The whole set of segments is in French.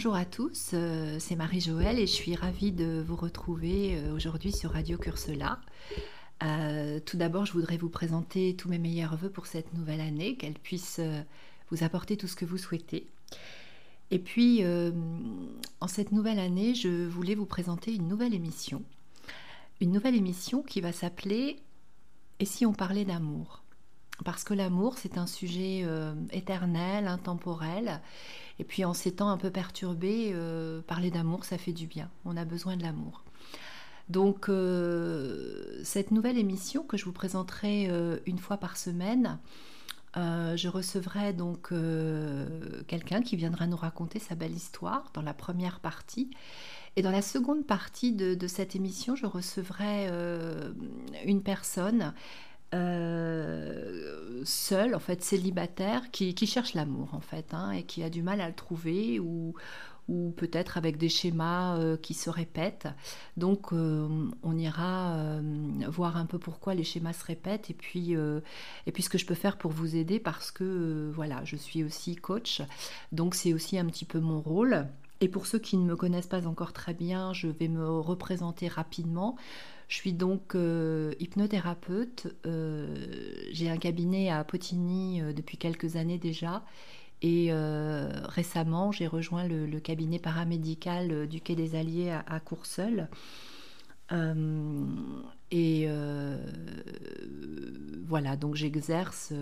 Bonjour à tous, euh, c'est Marie-Joëlle et je suis ravie de vous retrouver euh, aujourd'hui sur Radio Cursela. Euh, tout d'abord, je voudrais vous présenter tous mes meilleurs voeux pour cette nouvelle année, qu'elle puisse vous apporter tout ce que vous souhaitez. Et puis, en cette nouvelle année, je voulais vous présenter une nouvelle émission. Une nouvelle émission qui va s'appeler Et si on parlait d'amour? Parce que l'amour, c'est un sujet éternel, intemporel. Et puis en ces temps un peu perturbés, parler d'amour, ça fait du bien. On a besoin de l'amour. Donc euh, cette nouvelle émission que je vous présenterai euh, une fois par semaine, euh, je recevrai donc quelqu'un qui viendra nous raconter sa belle histoire dans la première partie. Et dans la seconde partie de, cette émission, je recevrai une personne seule, en fait célibataire, qui, cherche l'amour en fait, hein, et qui a du mal à le trouver ou, ou peut-être avec des schémas euh, qui se répètent. Donc euh, on ira euh, voir un peu pourquoi les schémas se répètent et puis, et puis ce que je peux faire pour vous aider parce que voilà, je suis aussi coach, donc c'est aussi un petit peu mon rôle. Et pour ceux qui ne me connaissent pas encore très bien, je vais me représenter rapidement. Je suis donc hypnothérapeute. J'ai un cabinet à Potigny depuis quelques années déjà et euh, récemment, j'ai rejoint le, cabinet paramédical euh, du Quai des Alliés à, Courseul. Euh, et voilà, donc j'exerce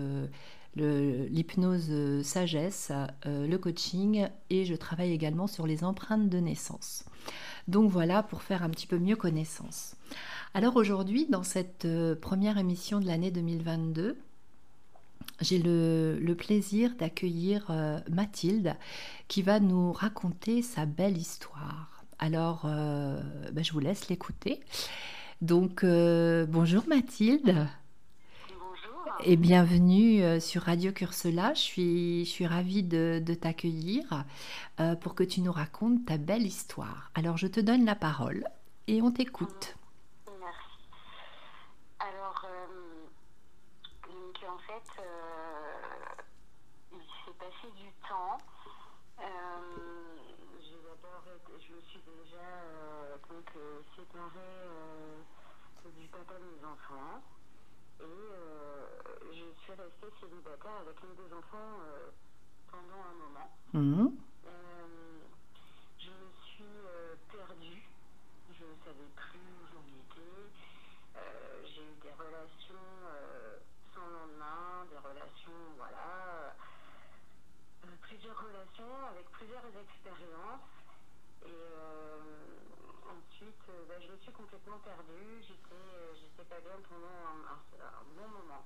l'hypnose sagesse, le coaching et je travaille également sur les empreintes de naissance. Donc voilà pour faire un petit peu mieux connaissance. Alors aujourd'hui, dans cette première émission de l'année 2022, j'ai le, plaisir d'accueillir euh, Mathilde qui va nous raconter sa belle histoire. Alors, euh, ben, je vous laisse l'écouter. Donc, euh, bonjour Mathilde. Et bienvenue sur Radio Cursela. Je suis, je ravie de, de t'accueillir pour que tu nous racontes ta belle histoire. Alors, je te donne la parole et on t'écoute. du papa de mes enfants. Et euh, restée célibataire avec les deux enfants euh, pendant un moment. Mmh. Euh, je me suis perdue. Je ne savais plus où j'en étais. J'ai eu des relations sans lendemain, des relations, voilà. plusieurs relations avec plusieurs expériences. Et ensuite, bah, je me suis complètement perdue. J'étais pas bien pendant un, bon moment.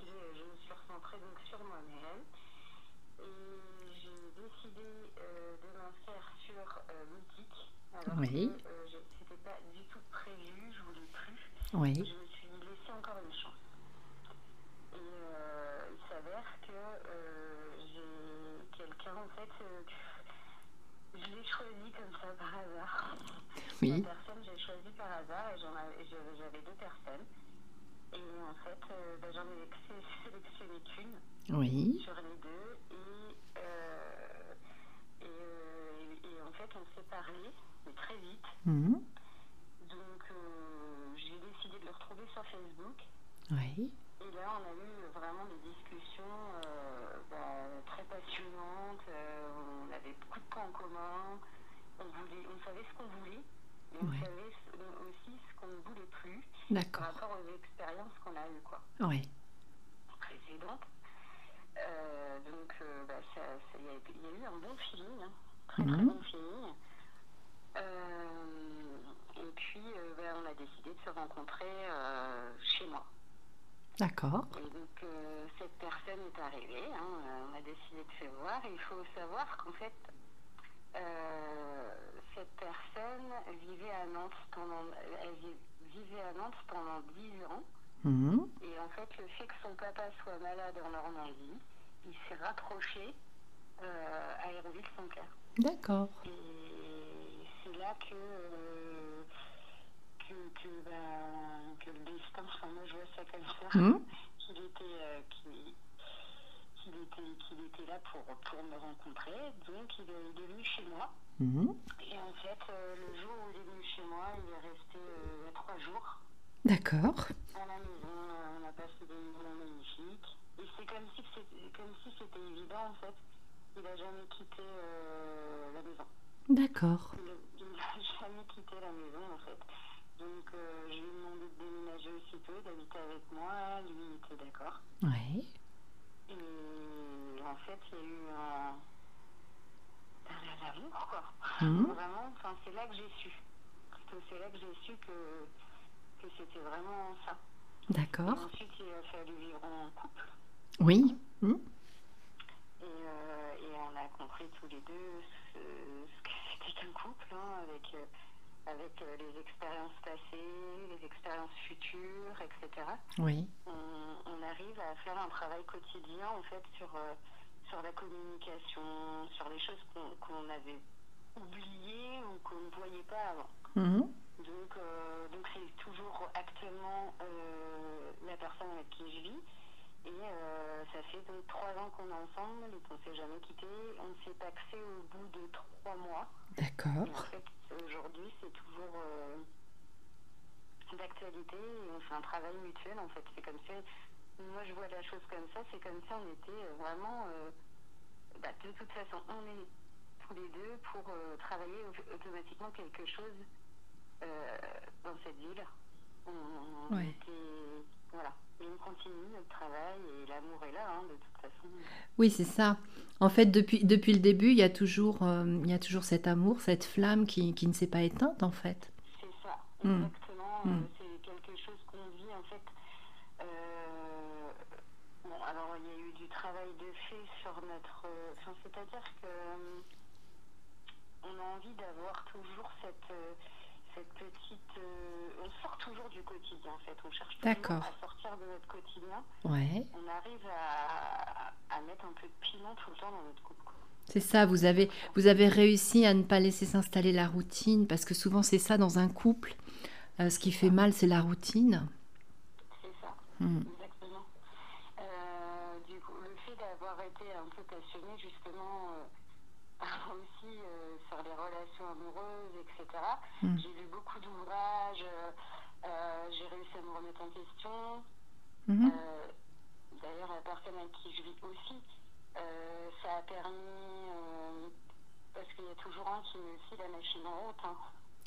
Je, me suis recentrée donc sur moi-même. Et j'ai décidé euh, de m'inscrire sur euh, Mythique. Alors oui. que euh, c'était pas du tout prévu, je voulais plus. Oui. Je me suis laissé encore une chance. Et il s'avère que j'ai quelqu'un en fait je l'ai choisi comme ça par hasard. Oui. La personne, j'ai choisi par hasard et personnes. Et en fait, euh, j'en ai sélectionné qu'une oui. sur les deux. Et, euh, euh, et, en fait, on s'est parlé, mais très vite. Mmh. Donc, j'ai décidé de le retrouver sur Facebook. Oui. Et là, on a eu vraiment des discussions bah, très passionnantes. on avait beaucoup de points en commun. On, voulait, on savait ce qu'on voulait. Mais on savait aussi ce qu'on ne voulait plus par rapport aux expériences qu'on a eues. Quoi. Oui. Précédentes. Euh, donc, euh, bah, il y, a eu un bon feeling, hein. très très mhm. bon feeling. Euh, et puis, bah, on a décidé de se rencontrer chez moi. D'accord. Et donc, cette personne est arrivée, hein, on a décidé de se voir. Et il faut savoir qu'en fait, cette personne vivait à Nantes pendant, elle vivait à Nantes pendant 10 ans. Mhm. Et en fait, le fait que son papa soit malade en Normandie, il s'est rapproché euh, à Hérouville-Saint-Clair. D'accord. Et c'est là que, euh, que, que, ben, que, le destin, enfin moi je vois ça comme ça, qu'il était, euh, qu'il était, qu'il était là pour, pour me rencontrer. Donc il est, il est venu chez moi. Mhm. Et en fait, euh, le jour où il est venu chez moi, il est resté euh, trois jours D'accord. à la maison. Euh, On a passé des moments magnifiques. Et c'est comme si c'était comme si c'était évident en fait. Il n'a jamais quitté euh, la maison. D'accord. Il n'a jamais quitté la maison en fait. Donc je lui ai demandé de déménager aussitôt, d'habiter avec moi. Lui il était d'accord. Ouais. Et en fait, il y a eu un, un amour, quoi. Mhm. Vraiment, enfin, c'est là que j'ai su. C'est là que j'ai su que, que c'était vraiment ça. D'accord. ensuite, il a fallu vivre en couple. Oui. Et, euh, et on a compris tous les deux ce, ce que c'était qu'un couple, hein, avec, euh, avec euh, les expériences passées, les expériences futures, etc. Oui. on, on arrive à faire un travail quotidien en fait sur, euh, sur la communication, sur les choses qu'on avait oubliées ou qu'on ne voyait pas avant. Mhm. Donc euh, donc c'est toujours actuellement euh, la personne avec qui je vis. Et euh, ça fait donc trois ans qu'on est ensemble et qu'on ne s'est jamais quitté. On s'est paxé au bout de trois mois. Et en D'accord. fait, aujourd'hui, c'est toujours euh, d'actualité on fait un travail mutuel. En fait, c'est comme si, moi je vois la chose comme ça, c'est comme si on était euh, vraiment, euh, bah, de toute façon, on est tous les deux pour travailler au- automatiquement quelque chose dans cette ville. On, on Ouais. était- continue notre travail et l'amour est là, hein, de toute façon. Oui, c'est ça. En fait, depuis, depuis le début, il y a toujours, euh, il y a toujours cet amour, cette flamme qui, qui ne s'est pas éteinte, en fait. C'est ça, Mm. exactement. Mm. Euh, c'est quelque chose qu'on vit en fait. euh, bon, alors il y a eu du travail de fait sur notre. euh, Enfin, c'est-à-dire que euh, on a envie d'avoir toujours cette. Cette petite. euh, on sort toujours du quotidien en fait. On cherche toujours D'accord. à sortir de notre quotidien. Ouais. On arrive à, à mettre un peu de piment tout le temps dans notre couple. C'est ça, vous avez, vous avez réussi à ne pas laisser s'installer la routine, parce que souvent c'est ça dans un couple. Euh, ce qui fait mal, c'est la routine. C'est ça. Mm. Exactement. Euh, du coup, le fait d'avoir été un peu passionnée justement euh, aussi euh, sur les relations amoureuses, etc., Mm. j'ai lu beaucoup d'ouvrages, euh, euh, j'ai réussi à me remettre en question. Mhm. Euh, D'ailleurs, la personne avec qui je vis aussi, ça a permis, parce qu'il y a toujours un qui met aussi la machine en route. hein.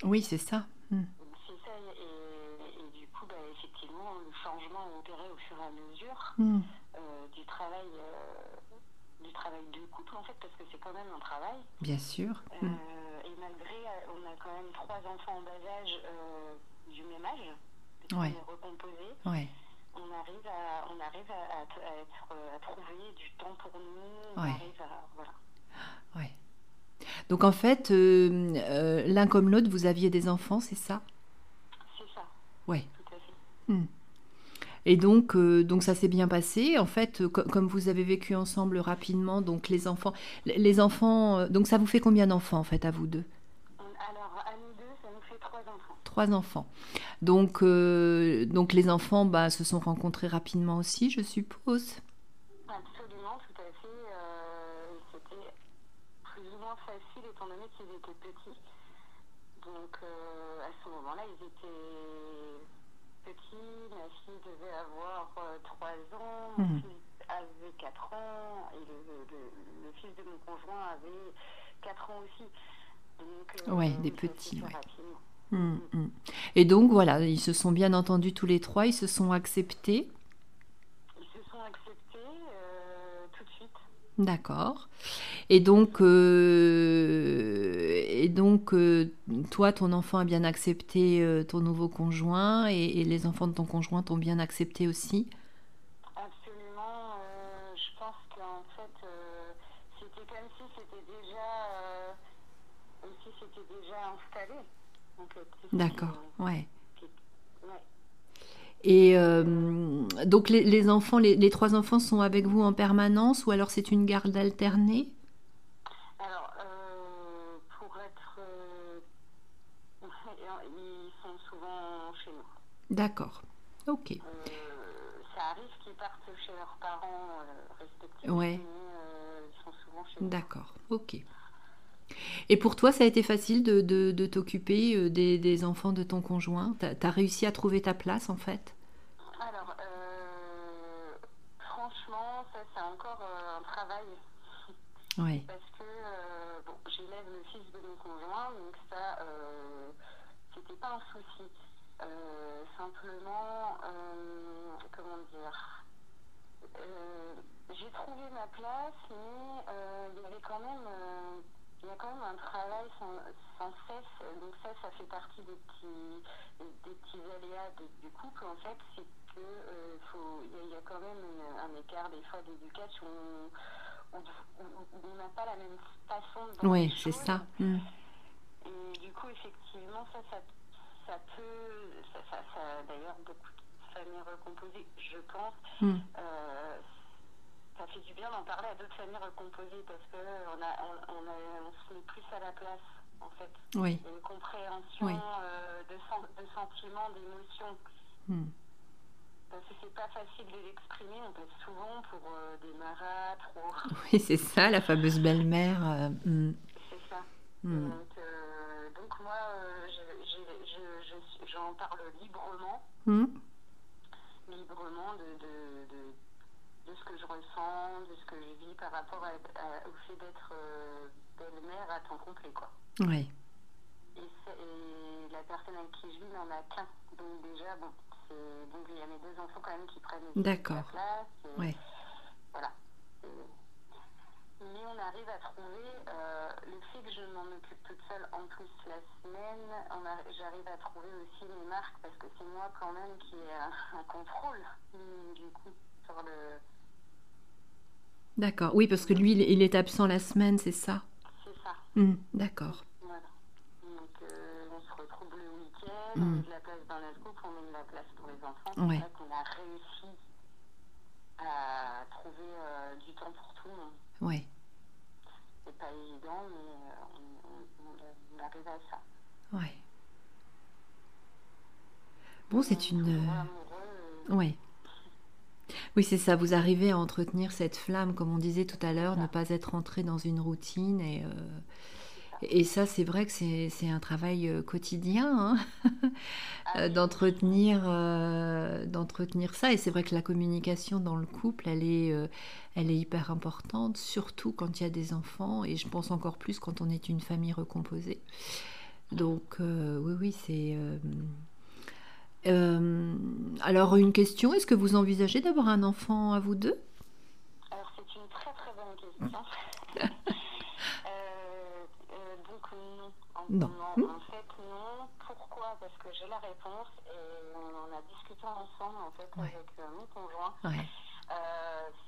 Oui, c'est ça. Mm. C'est ça, et, et du coup, bah, effectivement, le changement est opéré au fur et à mesure Mm. euh, du travail euh, du travail de couple en fait parce que c'est quand même un travail Bien sûr. Euh, Mm. Malgré euh, on a quand même trois enfants en bas âge euh, du même âge parce Ouais. qu'on est recomposé Ouais. on arrive à on arrive à, à t- à être euh, à trouver du temps pour nous on arrive à voilà Ouais. Donc en fait, euh, euh, l'un comme l'autre, vous aviez des enfants, c'est ça? C'est ça Ouais. tout à fait Et donc, euh, donc ça s'est bien passé. En fait, euh, co- comme vous avez vécu ensemble rapidement, donc les enfants, les- enfants, euh, donc ça vous fait combien d'enfants en fait à vous deux? Alors à nous deux ça nous fait trois enfants Trois enfants. Donc, euh, donc les enfants bah, se sont rencontrés rapidement aussi, je suppose. Absolument, tout à fait. Euh, C'était plus ou moins facile étant donné qu'ils étaient petits. Donc à ce moment-là, ils étaient petits. Ma fille devait avoir euh, 3 ans, mon Mhm. fils avait 4 ans et le, le- le fils de mon conjoint avait 4 ans aussi. Donc, Ouais, des petits, ouais. rapidement. Mm, mm. Et donc voilà, ils se sont bien entendus tous les trois, ils se sont acceptés. Ils se sont acceptés euh, tout de suite. D'accord. Et donc, euh, et donc euh, toi, ton enfant a bien accepté euh, ton nouveau conjoint et, et les enfants de ton conjoint t'ont bien accepté aussi? Absolument. je pense qu'en fait, c'était comme si c'était déjà, comme si c'était déjà installé. En fait. C'est- D'accord, ouais. Et euh, donc les, les enfants, les, les trois enfants sont avec vous en permanence ou alors c'est une garde alternée? Alors, euh, pour être, euh, ils sont souvent chez nous. D'accord. Ok. Euh, ça arrive qu'ils partent chez leurs parents respectifs, Ouais. mais ils sont souvent chez eux. D'accord, ok. Et pour toi, ça a été facile de, de- de t'occuper euh, des, des enfants de ton conjoint? T'as as réussi à trouver ta place en fait? Alors, euh, franchement, ça c'est encore euh, un travail. Oui, parce que euh, bon, j'élève le fils de mon conjoint, donc ça, c'était pas un souci. Simplement, comment dire, j'ai trouvé ma place, mais il y avait quand même, il y a quand même un travail sans, sans cesse. Donc ça, ça fait partie des petits, des petits aléas de- du couple. En fait, c'est que euh, y, a- il y a quand même un écart des fois d'éducation où, on n'a pas la même façon de oui, c'est ça. Mm. Et du coup, effectivement, ça, ça, ça peut, ça, ça, ça- d'ailleurs, beaucoup de familles recomposées, je pense, Mm. euh, ça fait du bien d'en parler à d'autres familles recomposées parce que on, se met plus à la place, en fait. Oui, Il y a une compréhension Oui. euh, de, sen- de sentiments, d'émotions. Mm. Parce que c'est pas facile de l'exprimer, on passe souvent pour euh, des maras, trop. oui c'est ça, la fameuse belle-mère. euh, mm. C'est ça. Mm. Donc, donc moi, je- je- je- je- j'en parle librement, Mm. librement de, de, de, de ce que je ressens, de ce que je vis par rapport à, à- au fait d'être euh, belle-mère à temps complet. Quoi. Oui, Et, la personne avec qui je vis n'en a qu'un. Donc déjà, bon, donc il y a mes deux enfants quand même qui prennent D'accord. la place. et Ouais. Voilà. Et- mais on arrive à trouver euh, le fait que je m'en occupe toute seule en plus la semaine, j'arrive à trouver aussi mes marques parce que c'est moi quand même qui ai un, un contrôle du coup sur le. D'accord. Oui, parce que lui, il est absent la semaine, c'est ça C'est ça. Mm. D'accord. Voilà. Donc euh, on se retrouve le week-end, on Mm. met de la place dans notre couple, on met de la place pour les enfants. Ouais. C'est vrai qu'on a réussi à trouver euh, du temps pour tout le monde. Oui, C'est pas évident, mais euh, on, on- on- on arrive à ça. oui. Bon, c'est On est une... Oui. Oui, c'est ça. Vous arrivez à entretenir cette flamme, comme on disait tout à l'heure, ne pas être entré dans une routine. Et, euh, et ça, c'est vrai que c'est c'est un travail euh, quotidien hein, ah d'entretenir euh, d'entretenir ça. Et c'est vrai que la communication dans le couple, elle est, euh, elle est hyper importante, surtout quand il y a des enfants. Et je pense encore plus quand on est une famille recomposée. Donc, euh, oui, oui, c'est. Euh, alors, une question, est-ce que vous envisagez d'avoir un enfant à vous deux? Alors c'est une très très bonne question. Euh, euh, donc non. En, Non. en fait non. Pourquoi? Parce que j'ai la réponse et on en a discuté ensemble en fait Ouais. avec mon conjoint. Ouais,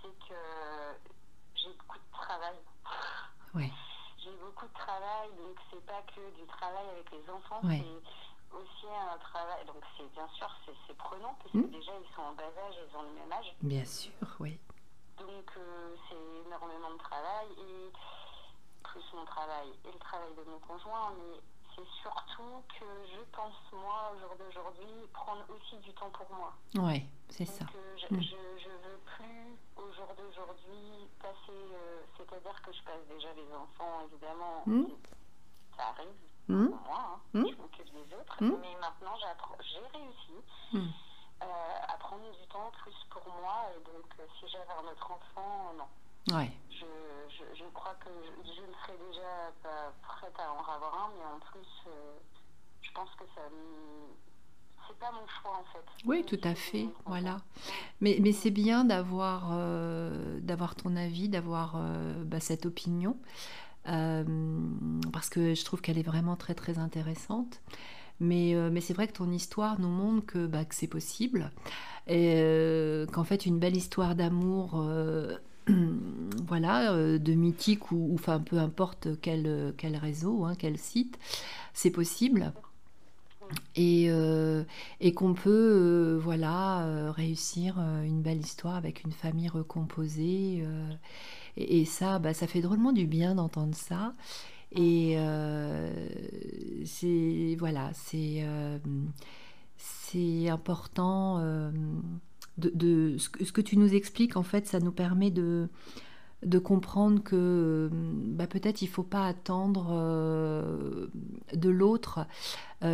c'est que j'ai beaucoup de travail. ouais, J'ai beaucoup de travail, donc c'est pas que du travail avec les enfants, c'est aussi un travail. Donc c'est bien sûr c'est prenant parce que déjà ils sont en bas âge, ils ont le même âge. bien sûr, oui. Donc euh, c'est énormément de travail et plus mon travail et le travail de mon conjoint, mais c'est surtout que je pense moi au jour d'aujourd'hui prendre aussi du temps pour moi. Ouais, c'est ça. Euh, je, Mm. je, je veux plus au jour d'aujourd'hui passer, euh, c'est-à-dire que je passe déjà les enfants évidemment, Mm. ça arrive Hmm pour moi, hein, je m'occupe des autres, Mm. mais maintenant j'ai réussi Mm. euh, à prendre du temps plus pour moi et donc euh, si j'avais un autre enfant, non. Ouais, Je, je, je crois que je, je ne serais déjà pas prête à en avoir un, mais en plus, euh, je pense que ça. me- C'est pas mon choix en fait. oui, tout à fait, voilà. Mais, mais c'est bien d'avoir euh, d'avoir ton avis, d'avoir euh, bah, cette opinion, euh, parce que je trouve qu'elle est vraiment très très intéressante. Mais, euh, mais c'est vrai que ton histoire nous montre que, bah, que c'est possible, et euh, qu'en fait une belle histoire d'amour, euh, voilà, euh, de mythique ou, enfin peu importe quel, quel réseau, hein, quel site, c'est possible. Et, euh, et qu'on peut euh, voilà euh, réussir euh, une belle histoire avec une famille recomposée euh, et, ça bah, ça fait drôlement du bien d'entendre ça. Et euh, c'est voilà c'est euh, c'est important euh, de, ce, que, tu nous expliques, en fait, ça nous permet de, de comprendre que bah, peut-être il faut pas attendre de l'autre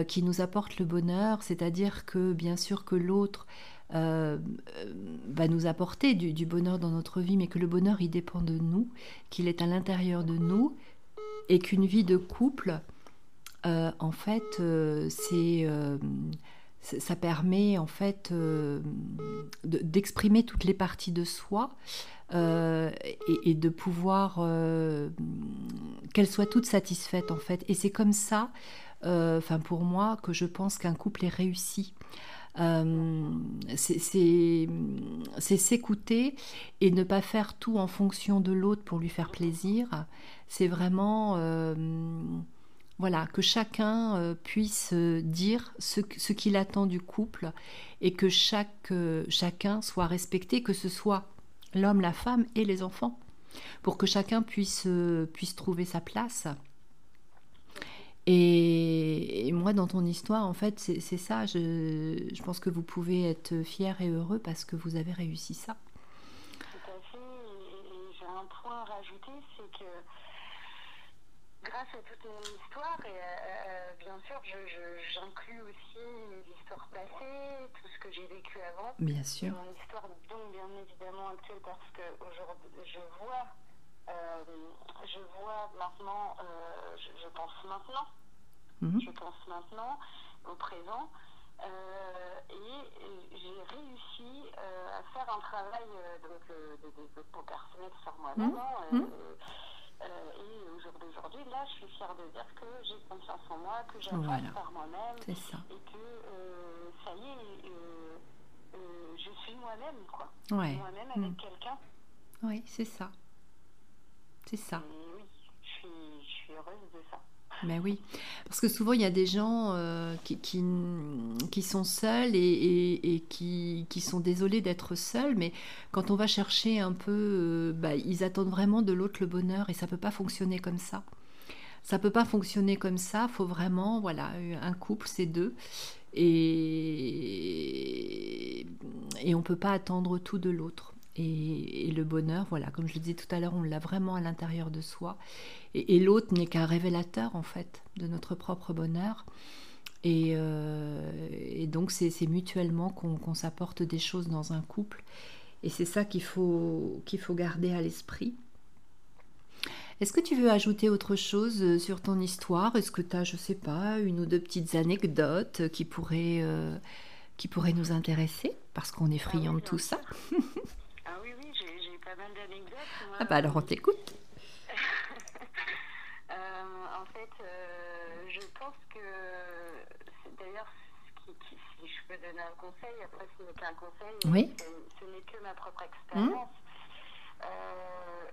qui nous apporte le bonheur, c'est-à-dire que bien sûr que l'autre euh, va nous apporter du, bonheur dans notre vie, mais que le bonheur il dépend de nous, qu'il est à l'intérieur de nous, et qu'une vie de couple, en fait, c'est ça permet en fait d'exprimer toutes les parties de soi euh, et, de pouvoir euh, qu'elles soient toutes satisfaites en fait. Et c'est comme ça, euh, enfin pour moi, que je pense qu'un couple est réussi. C'est s'écouter et ne pas faire tout en fonction de l'autre pour lui faire plaisir. C'est vraiment voilà, que chacun puisse dire ce, ce qu'il attend du couple et que chaque, chacun soit respecté, que ce soit l'homme, la femme et les enfants, pour que chacun puisse, euh, puisse trouver sa place. Et, moi, dans ton histoire, en fait, c'est ça. Je, je, pense que vous pouvez être fier et heureux parce que vous avez réussi ça. Tout à fait. Et, j'ai un point à rajouter, c'est que grâce à toute mon histoire, et euh, euh, bien sûr, j'inclus aussi mes histoires passées, tout ce que j'ai vécu avant. Bien sûr. Mon histoire, donc bien évidemment actuelle, parce que je vois, je vois maintenant, je, pense maintenant, mhm. je pense maintenant, au présent. et j'ai réussi à faire un travail donc, de développement personnel sur moi-même. Mhm. Hein, mhm. Euh, et au jour d'aujourd'hui, là, je suis fière de dire que j'ai confiance en moi, que j'avance voilà. par moi-même. Et que euh, ça y est, euh, je suis moi-même, quoi. Moi-même avec quelqu'un. Oui, c'est ça. C'est ça. oui, je suis, je suis heureuse de ça. Mais oui, parce que souvent il y a des gens euh, qui, qui, sont seuls et, qui, qui, sont désolés d'être seuls, mais quand on va chercher un peu, euh, bah, ils attendent vraiment de l'autre le bonheur et ça peut pas fonctionner comme ça. Ça peut pas fonctionner comme ça, faut vraiment, voilà, un couple, c'est deux. Et, et on peut pas attendre tout de l'autre. Et, le bonheur, voilà, comme je le disais tout à l'heure, on l'a vraiment à l'intérieur de soi. Et, l'autre n'est qu'un révélateur, en fait, de notre propre bonheur. Et, euh, donc, c'est mutuellement qu'on s'apporte des choses dans un couple. Et c'est ça qu'il faut, qu'il faut garder à l'esprit. Est-ce que tu veux ajouter autre chose euh, sur ton histoire? Est-ce que tu as, je sais pas, une ou deux petites anecdotes qui pourraient, euh, qui pourraient nous intéresser? Parce qu'on est friand de tout ça. Ah bah alors on t'écoute. euh, en fait, euh, je pense que d'ailleurs, si je peux donner un conseil, après ce n'est qu'un conseil, oui. ce, n'est que ma propre expérience. Mmh. Euh,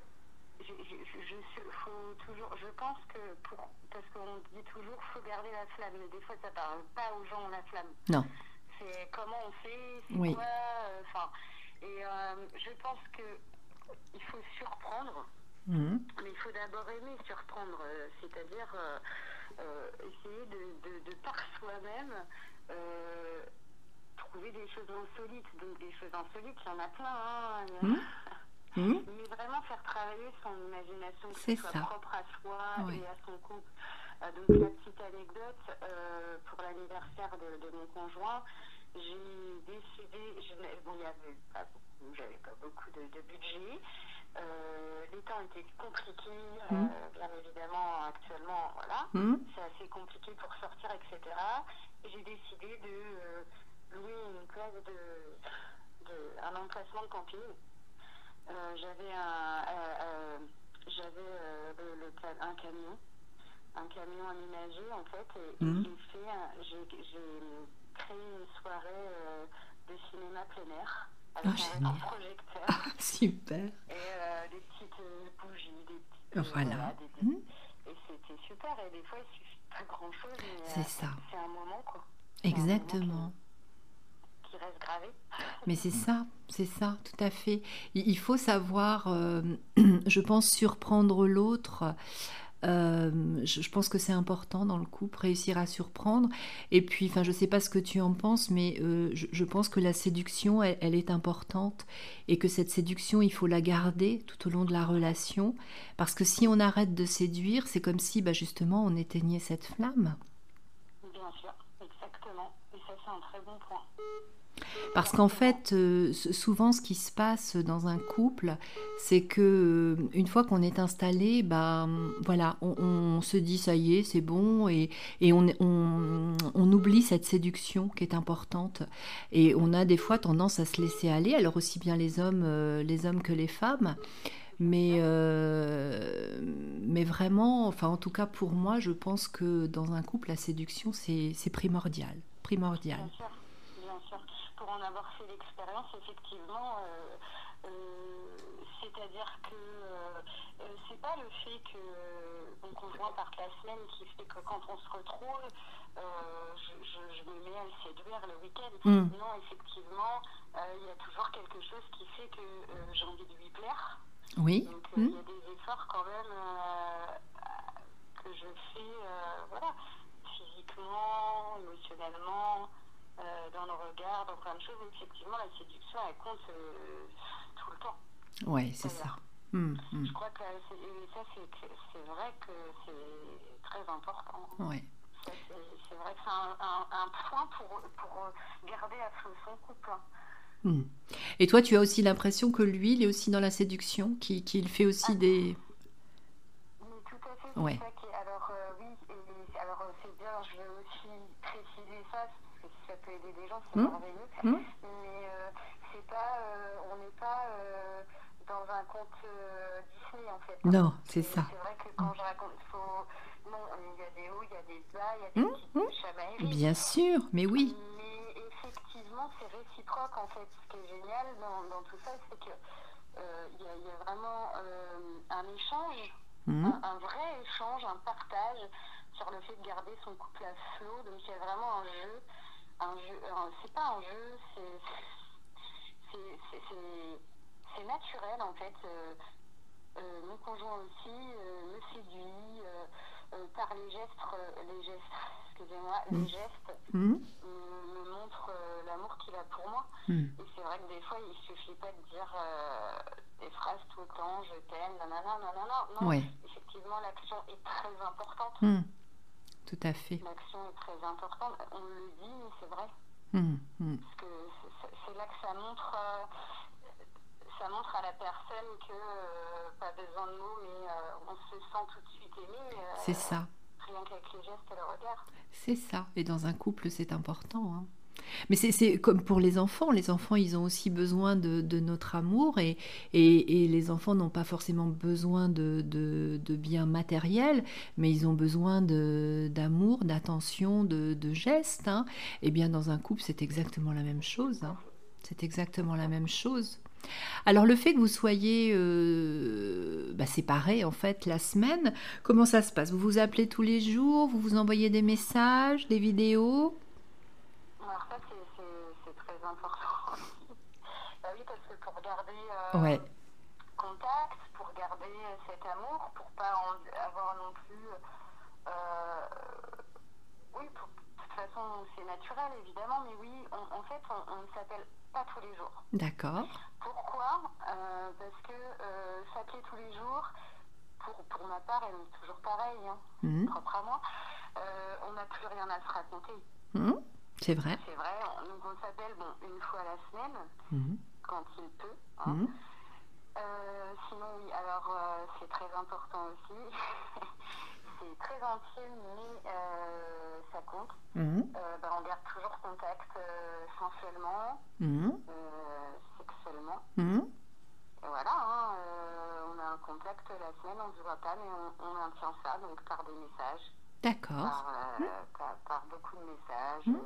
je, je, faut toujours, je pense que pour, parce qu'on dit toujours, faut garder la flamme, mais des fois ça parle pas aux gens la flamme. Non. C'est comment on fait, c'est quoi, euh, et je pense que il faut surprendre. Mhm. Mais il faut d'abord aimer surprendre, euh, c'est-à-dire euh, euh, essayer de, de, par soi-même trouver des choses insolites. Donc des choses insolites, il y en a plein. Hein. Mhm. Mhm. Mais vraiment faire travailler son imagination, que ce soit propre à soi et à son couple. donc la petite anecdote, pour l'anniversaire de, mon conjoint, j'ai décidé, je, bon, il y avait pas beaucoup, j'avais pas beaucoup de, de budget. Euh, les temps étaient compliqués, euh, mmh. bien évidemment, actuellement, voilà. Mmh. C'est assez compliqué pour sortir, etc. J'ai décidé de euh, louer une place de, de, un emplacement de camping. j'avais un, j'avais le, un camion, un camion aménagé en fait, et, mmh. j'ai fait, j'ai créé une soirée de cinéma plein air avec ah, un, projecteur. Ah, super. Et euh, des petites euh, bougies, des petites. Euh, voilà. des, mmh. Et c'était super. Et des fois, il suffit pas grand chose. C'est ça. C'est un moment, quoi. Exactement. Qui, reste gravé. Mais c'est ça, c'est ça, tout à fait. Il faut savoir, je pense, surprendre l'autre Euh, je, pense que c'est important dans le couple, réussir à surprendre. Et puis, enfin, je ne sais pas ce que tu en penses, mais euh, je, pense que la séduction, elle, est importante et que cette séduction, il faut la garder tout au long de la relation. Parce que si on arrête de séduire, c'est comme si, bah, justement, on éteignait cette flamme. Bien sûr, exactement. Et ça, c'est un très bon point. Parce qu'en fait, euh, souvent, ce qui se passe dans un couple, c'est que euh, une fois qu'on est installé, bah, voilà, on, se dit ça y est, c'est bon, et, on, on, oublie cette séduction qui est importante. Et on a des fois tendance à se laisser aller, alors aussi bien les hommes, euh, les hommes que les femmes. Mais, mais vraiment, enfin en tout cas pour moi, je pense que dans un couple, la séduction, c'est primordial. primordial en avoir fait l'expérience, effectivement, euh, euh, c'est-à-dire que euh, c'est pas le fait que mon conjoint parte la semaine qui fait que quand on se retrouve, je, me mets à le séduire le week-end. Hmm. Non, effectivement, il y a toujours quelque chose qui fait que j'ai envie de lui plaire. Oui. Donc il y a des efforts quand même que je fais, voilà, physiquement, émotionnellement. Euh, dans le regard, dans plein de choses. Effectivement, la séduction, elle compte euh, tout le temps. Oui, c'est ça. Hum, hum. Je crois que ça, c'est vrai que c'est très important. Ouais. C'est vrai que c'est un, un, point pour, pour garder à flot son couple. Hum. Et toi, tu as aussi l'impression que lui, il est aussi dans la séduction, qu'il fait aussi ah. des... Oui, tout à fait. Ouais. Ça alors, euh, oui, et, alors c'est bien, je vais aussi préciser ça, ça peut aider des gens, c'est mmh. merveilleux. Mmh. Mais euh, c'est pas, euh, on n'est pas euh, dans un conte Disney en fait. Non, c'est ça. C'est vrai que quand je raconte, faut... non, il y a des hauts, il y a des bas, il y a des mmh. petites chamailleries. Bien sûr, mais oui. Mais effectivement, c'est réciproque en fait. Ce qui est génial dans, dans tout ça, c'est que il y, y, a vraiment un échange, un, un, vrai échange, un partage sur le fait de garder son couple à flot. Donc il y a vraiment un jeu un jeu, c'est pas un jeu, c'est naturel en fait. Euh, euh, mon conjoint aussi euh, me séduit par les gestes, les gestes, excusez-moi, les mm. gestes mm. me montrent l'amour qu'il a pour moi. Mm. Et c'est vrai que des fois, il suffit pas de dire des phrases tout le temps, je t'aime, nanana, nanana. Non, effectivement, l'action est très importante. Tout à fait. L'action est très importante. On le dit, mais c'est vrai. Hum, hum. Parce que c'est là que ça montre, euh, ça montre à la personne que euh, pas besoin de mots, mais euh, on se sent tout de suite aimé. c'est ça. Rien qu'avec les gestes et le regard. C'est ça. Et dans un couple, c'est important. Hein. Mais c'est comme pour les enfants. Les enfants, ils ont aussi besoin de, notre amour et, et, les enfants n'ont pas forcément besoin de, biens matériels, mais ils ont besoin d'amour, d'attention, de, gestes. Hein. Et bien, dans un couple, c'est exactement la même chose. Hein. C'est exactement la même chose. Alors le fait que vous soyez euh, bah, séparés en fait la semaine, comment ça se passe? Vous vous appelez tous les jours Vous vous envoyez des messages, des vidéos? Important bah oui, parce que pour garder euh, contact, pour garder cet amour, pour pas avoir non plus. Euh, oui, pour, de toute façon, c'est naturel évidemment, mais oui, en fait, on ne s'appelle pas tous les jours. D'accord. Pourquoi? Euh, Parce que s'appeler tous les jours, pour, pour ma part, elle est toujours pareille, hein, mmh. propre à moi, on n'a plus rien à se raconter. Mmh. C'est vrai. C'est vrai. Donc on s'appelle bon, une fois la semaine, mhm. quand il peut. Hein. Mhm. Euh, sinon, oui, alors euh, c'est très important aussi. c'est très intime, mais euh, ça compte. Mhm. Bah, on garde toujours contact sensuellement, sexuellement. Et voilà, hein, on a un contact la semaine, on ne se voit pas, mais on, on maintient ça donc par des messages. D'accord. Par, par, beaucoup de messages.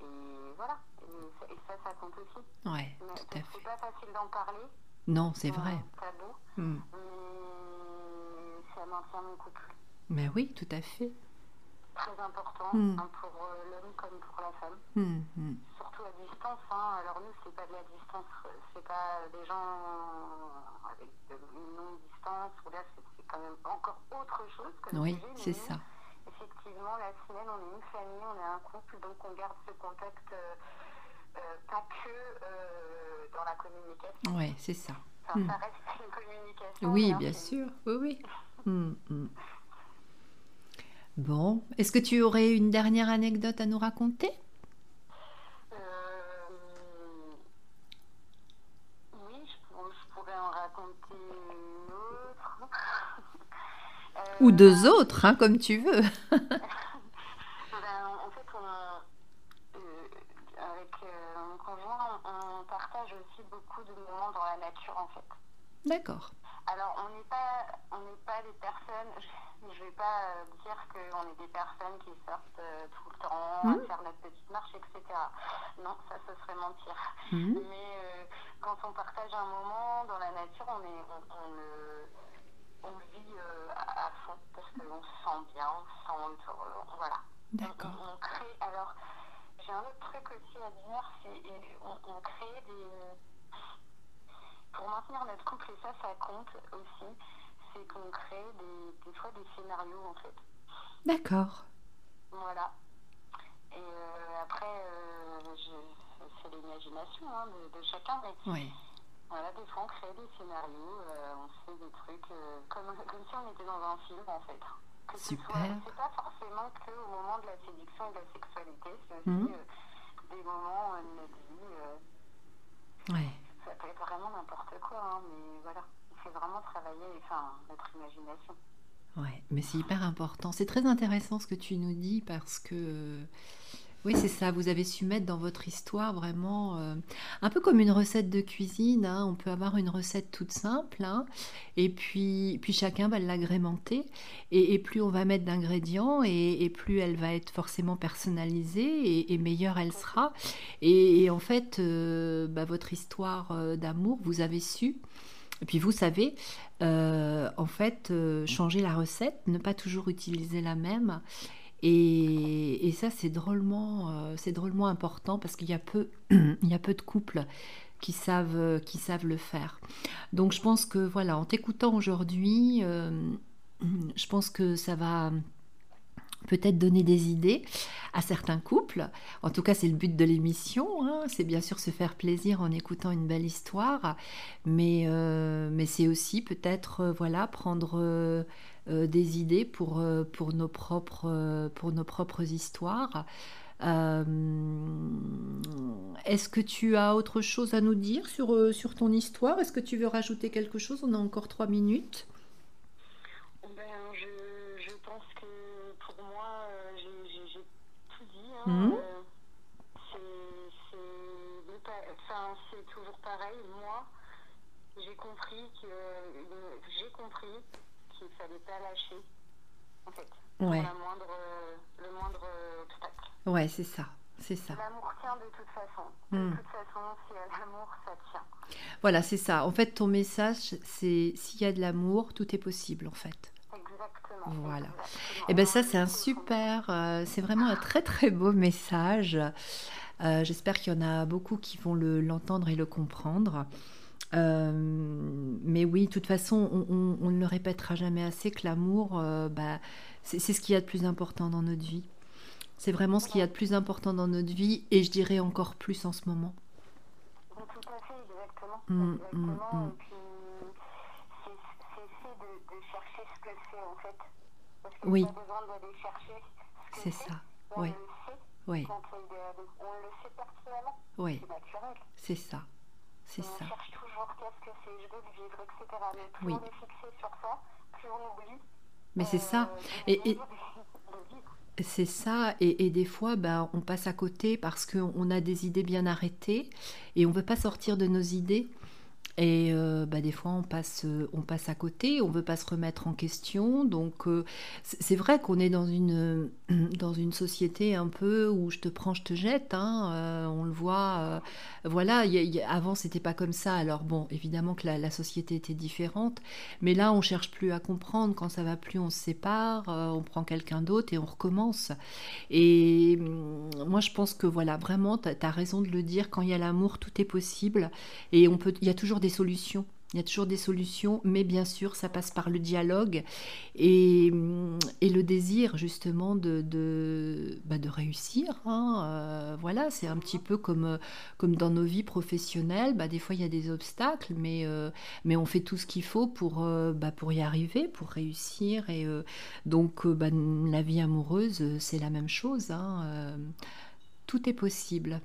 Et voilà. Et, ça, ça compte aussi. Ouais, tout à fait. C'est pas facile d'en parler. Non, c'est vrai. Tabou. Hmm. Mais ça maintient mon couple. Mais oui, tout à fait. Très important hmm. hein, pour euh, l'homme comme pour la femme. Hmm, Surtout à distance. Hein. Alors nous, c'est pas de la distance, c'est pas des gens avec une longue distance où là, c'est quand même encore autre chose. Comme oui, c'est ça. Effectivement, la semaine, on est une famille, on est un couple, donc on garde ce contact euh, euh, pas que euh, dans la communication. Oui, c'est ça. Enfin, Hmm. ça reste une communication. Oui, un bien sûr. Oui, oui. Bon, est-ce que tu aurais une dernière anecdote à nous raconter? Euh, oui, je, pour- je pourrais en raconter une autre. Euh, Ou deux autres, hein, comme tu veux. ben, en fait, euh, avec euh, mon conjoint, on, on partage aussi beaucoup de moments dans la nature, en fait. D'accord. Alors, on n'est pas, on n'est pas des personnes. Je, je vais pas euh, dire qu'on est des personnes qui sortent euh, tout le temps à faire notre petite marche, etc. Non, ça, ce serait mentir. Mhm. Mais euh, quand on partage un moment dans la nature, on est, on, on le, on le vit à, à fond parce qu'on se sent bien, on se sent, voilà. D'accord. on- on crée. Alors, j'ai un autre truc aussi à dire, c'est on, on crée des pour maintenir notre couple, et ça, ça compte aussi, c'est qu'on crée des, des fois des scénarios, en fait. D'accord. Voilà. Et euh, après, euh, c'est l'imagination hein, de, de chacun, mais Oui. voilà, des fois, on crée des scénarios, euh, on fait des trucs comme, comme si on était dans un film, en fait. Que ce Super. c'est pas forcément que au moment de la séduction et de la sexualité, c'est aussi euh, des moments de notre vie. Ouais. Ça peut être vraiment n'importe quoi, hein, mais voilà, il faut vraiment travailler enfin, notre imagination. Ouais, mais c'est hyper important. C'est très intéressant ce que tu nous dis parce que oui, c'est ça. Vous avez su mettre dans votre histoire vraiment euh, un peu comme une recette de cuisine. hein. On peut avoir une recette toute simple, hein, et puis puis chacun va l'agrémenter. Et, plus on va mettre d'ingrédients, et, plus elle va être forcément personnalisée, et, meilleure elle sera. Et, en fait, euh, bah, votre histoire euh, d'amour, vous avez su. Et puis vous savez, en fait, changer la recette, ne pas toujours utiliser la même. Et, ça, c'est drôlement, euh, c'est drôlement important parce qu'il y a peu, il y a peu de couples qui savent, euh, qui savent le faire. Donc, je pense que voilà, en t'écoutant aujourd'hui, euh, je pense que ça va peut-être donner des idées à certains couples. En tout cas, c'est le but de l'émission. hein. C'est bien sûr se faire plaisir en écoutant une belle histoire, mais, mais c'est aussi peut-être voilà prendre des idées pour, euh, pour, nos propres, euh, pour nos propres histoires. Euh, Est-ce que tu as autre chose à nous dire sur, euh, sur ton histoire? Est-ce que tu veux rajouter quelque chose? On a encore trois minutes. Ben, je, je pense que pour moi, euh, j'ai- tout dit. hein. Mhm. Euh, c'est- toujours pareil. Moi, j'ai compris que euh, j'ai compris qu'il fallait pas lâcher, en fait, Ouais. la moindre, le moindre obstacle. Ouais, c'est ça. C'est ça. L'amour tient de toute façon. Mm. De toute façon, s'il y a l'amour, ça tient. Voilà, c'est ça. En fait, ton message, c'est s'il y a de l'amour, tout est possible, en fait. Exactement. Voilà. exactement. Et ben ça, c'est un super, euh, c'est vraiment un très très beau message. Euh, J'espère qu'il y en a beaucoup qui vont le- l'entendre et le comprendre. Euh, mais oui, de toute façon, on, on- on ne le répétera jamais assez que l'amour, euh, bah, c'est ce qu'il y a de plus important dans notre vie. C'est vraiment ce qu'il y a de plus important dans notre vie, et je dirais encore plus en ce moment. Oui, Tout à fait, exactement. Mm, exactement. mm, mm. Et puis, c'est de, de chercher ce que c'est, en fait. Parce que Oui. pas besoin d'aller chercher ce que C'est ça. On Oui, le sait oui, on le sait pertinemment. oui, C'est naturel. c'est ça. C'est Mais on ça. cherche toujours qu'est-ce que c'est, je veux le vivre, etc. Mais plus Oui. on est fixé sur ça, plus on oublie. Mais c'est euh, ça. de Et- et-. C'est ça, et, et des fois, bah, on passe à côté parce qu'on on a des idées bien arrêtées et on veut pas sortir de nos idées. Et euh, bah, des fois, on passe, euh, on passe à côté, on veut pas se remettre en question. Donc, euh, c'est vrai qu'on est dans une, dans une société un peu où je te prends, je te jette. hein, on le voit. voilà, il y a- y avant, c'était pas comme ça. Alors, bon, évidemment que la, société était différente. Mais là, on cherche plus à comprendre. Quand ça va plus, on se sépare, on prend quelqu'un d'autre et on recommence. Et hum, moi, je pense que voilà, vraiment, tu as, raison de le dire. Quand il y a l'amour, tout est possible. Et il y a toujours des solutions. Il y a toujours des solutions, mais bien sûr, ça passe par le dialogue et, et le désir justement de, de, bah, de réussir. Hein. Euh, voilà, c'est un petit peu comme, comme dans nos vies professionnelles. Bah, des fois, il y a des obstacles, mais, euh, mais on fait tout ce qu'il faut pour, euh, bah, pour y arriver, pour réussir. Et donc, la vie amoureuse, c'est la même chose. Hein. tout est possible.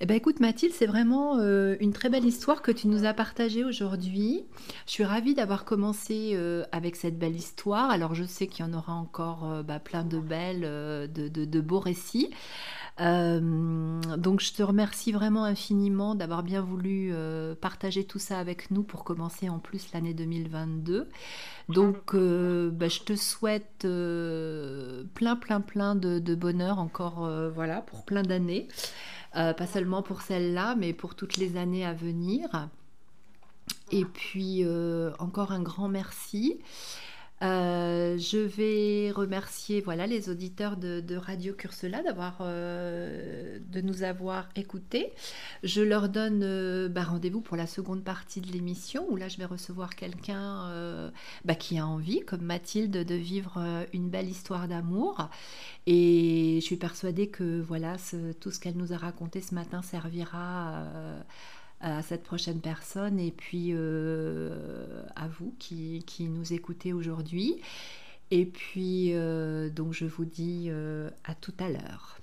Eh ben, écoute Mathilde, c'est vraiment euh, une très belle histoire que tu nous as partagée aujourd'hui. Je suis ravie d'avoir commencé euh, avec cette belle histoire. Alors je sais qu'il y en aura encore euh, bah, plein de belles, de, beaux récits. donc je te remercie vraiment infiniment d'avoir bien voulu partager tout ça avec nous pour commencer en plus l'année 2022. Donc bah, je te souhaite plein plein plein de, de bonheur encore voilà pour plein d'années. Euh, pas seulement pour celle-là, mais pour toutes les années à venir. Et puis euh, encore un grand merci. Euh, je vais remercier voilà les auditeurs de, Radio Cursela d'avoir euh, de nous avoir écoutés. Je leur donne euh, bah, rendez-vous pour la seconde partie de l'émission où là je vais recevoir quelqu'un bah, qui a envie, comme Mathilde, de vivre une belle histoire d'amour. Et je suis persuadée que voilà tout ce qu'elle nous a raconté ce matin servira à cette prochaine personne et puis euh, à vous qui, nous écoutez aujourd'hui. Et puis, euh, donc, je vous dis euh, à tout à l'heure.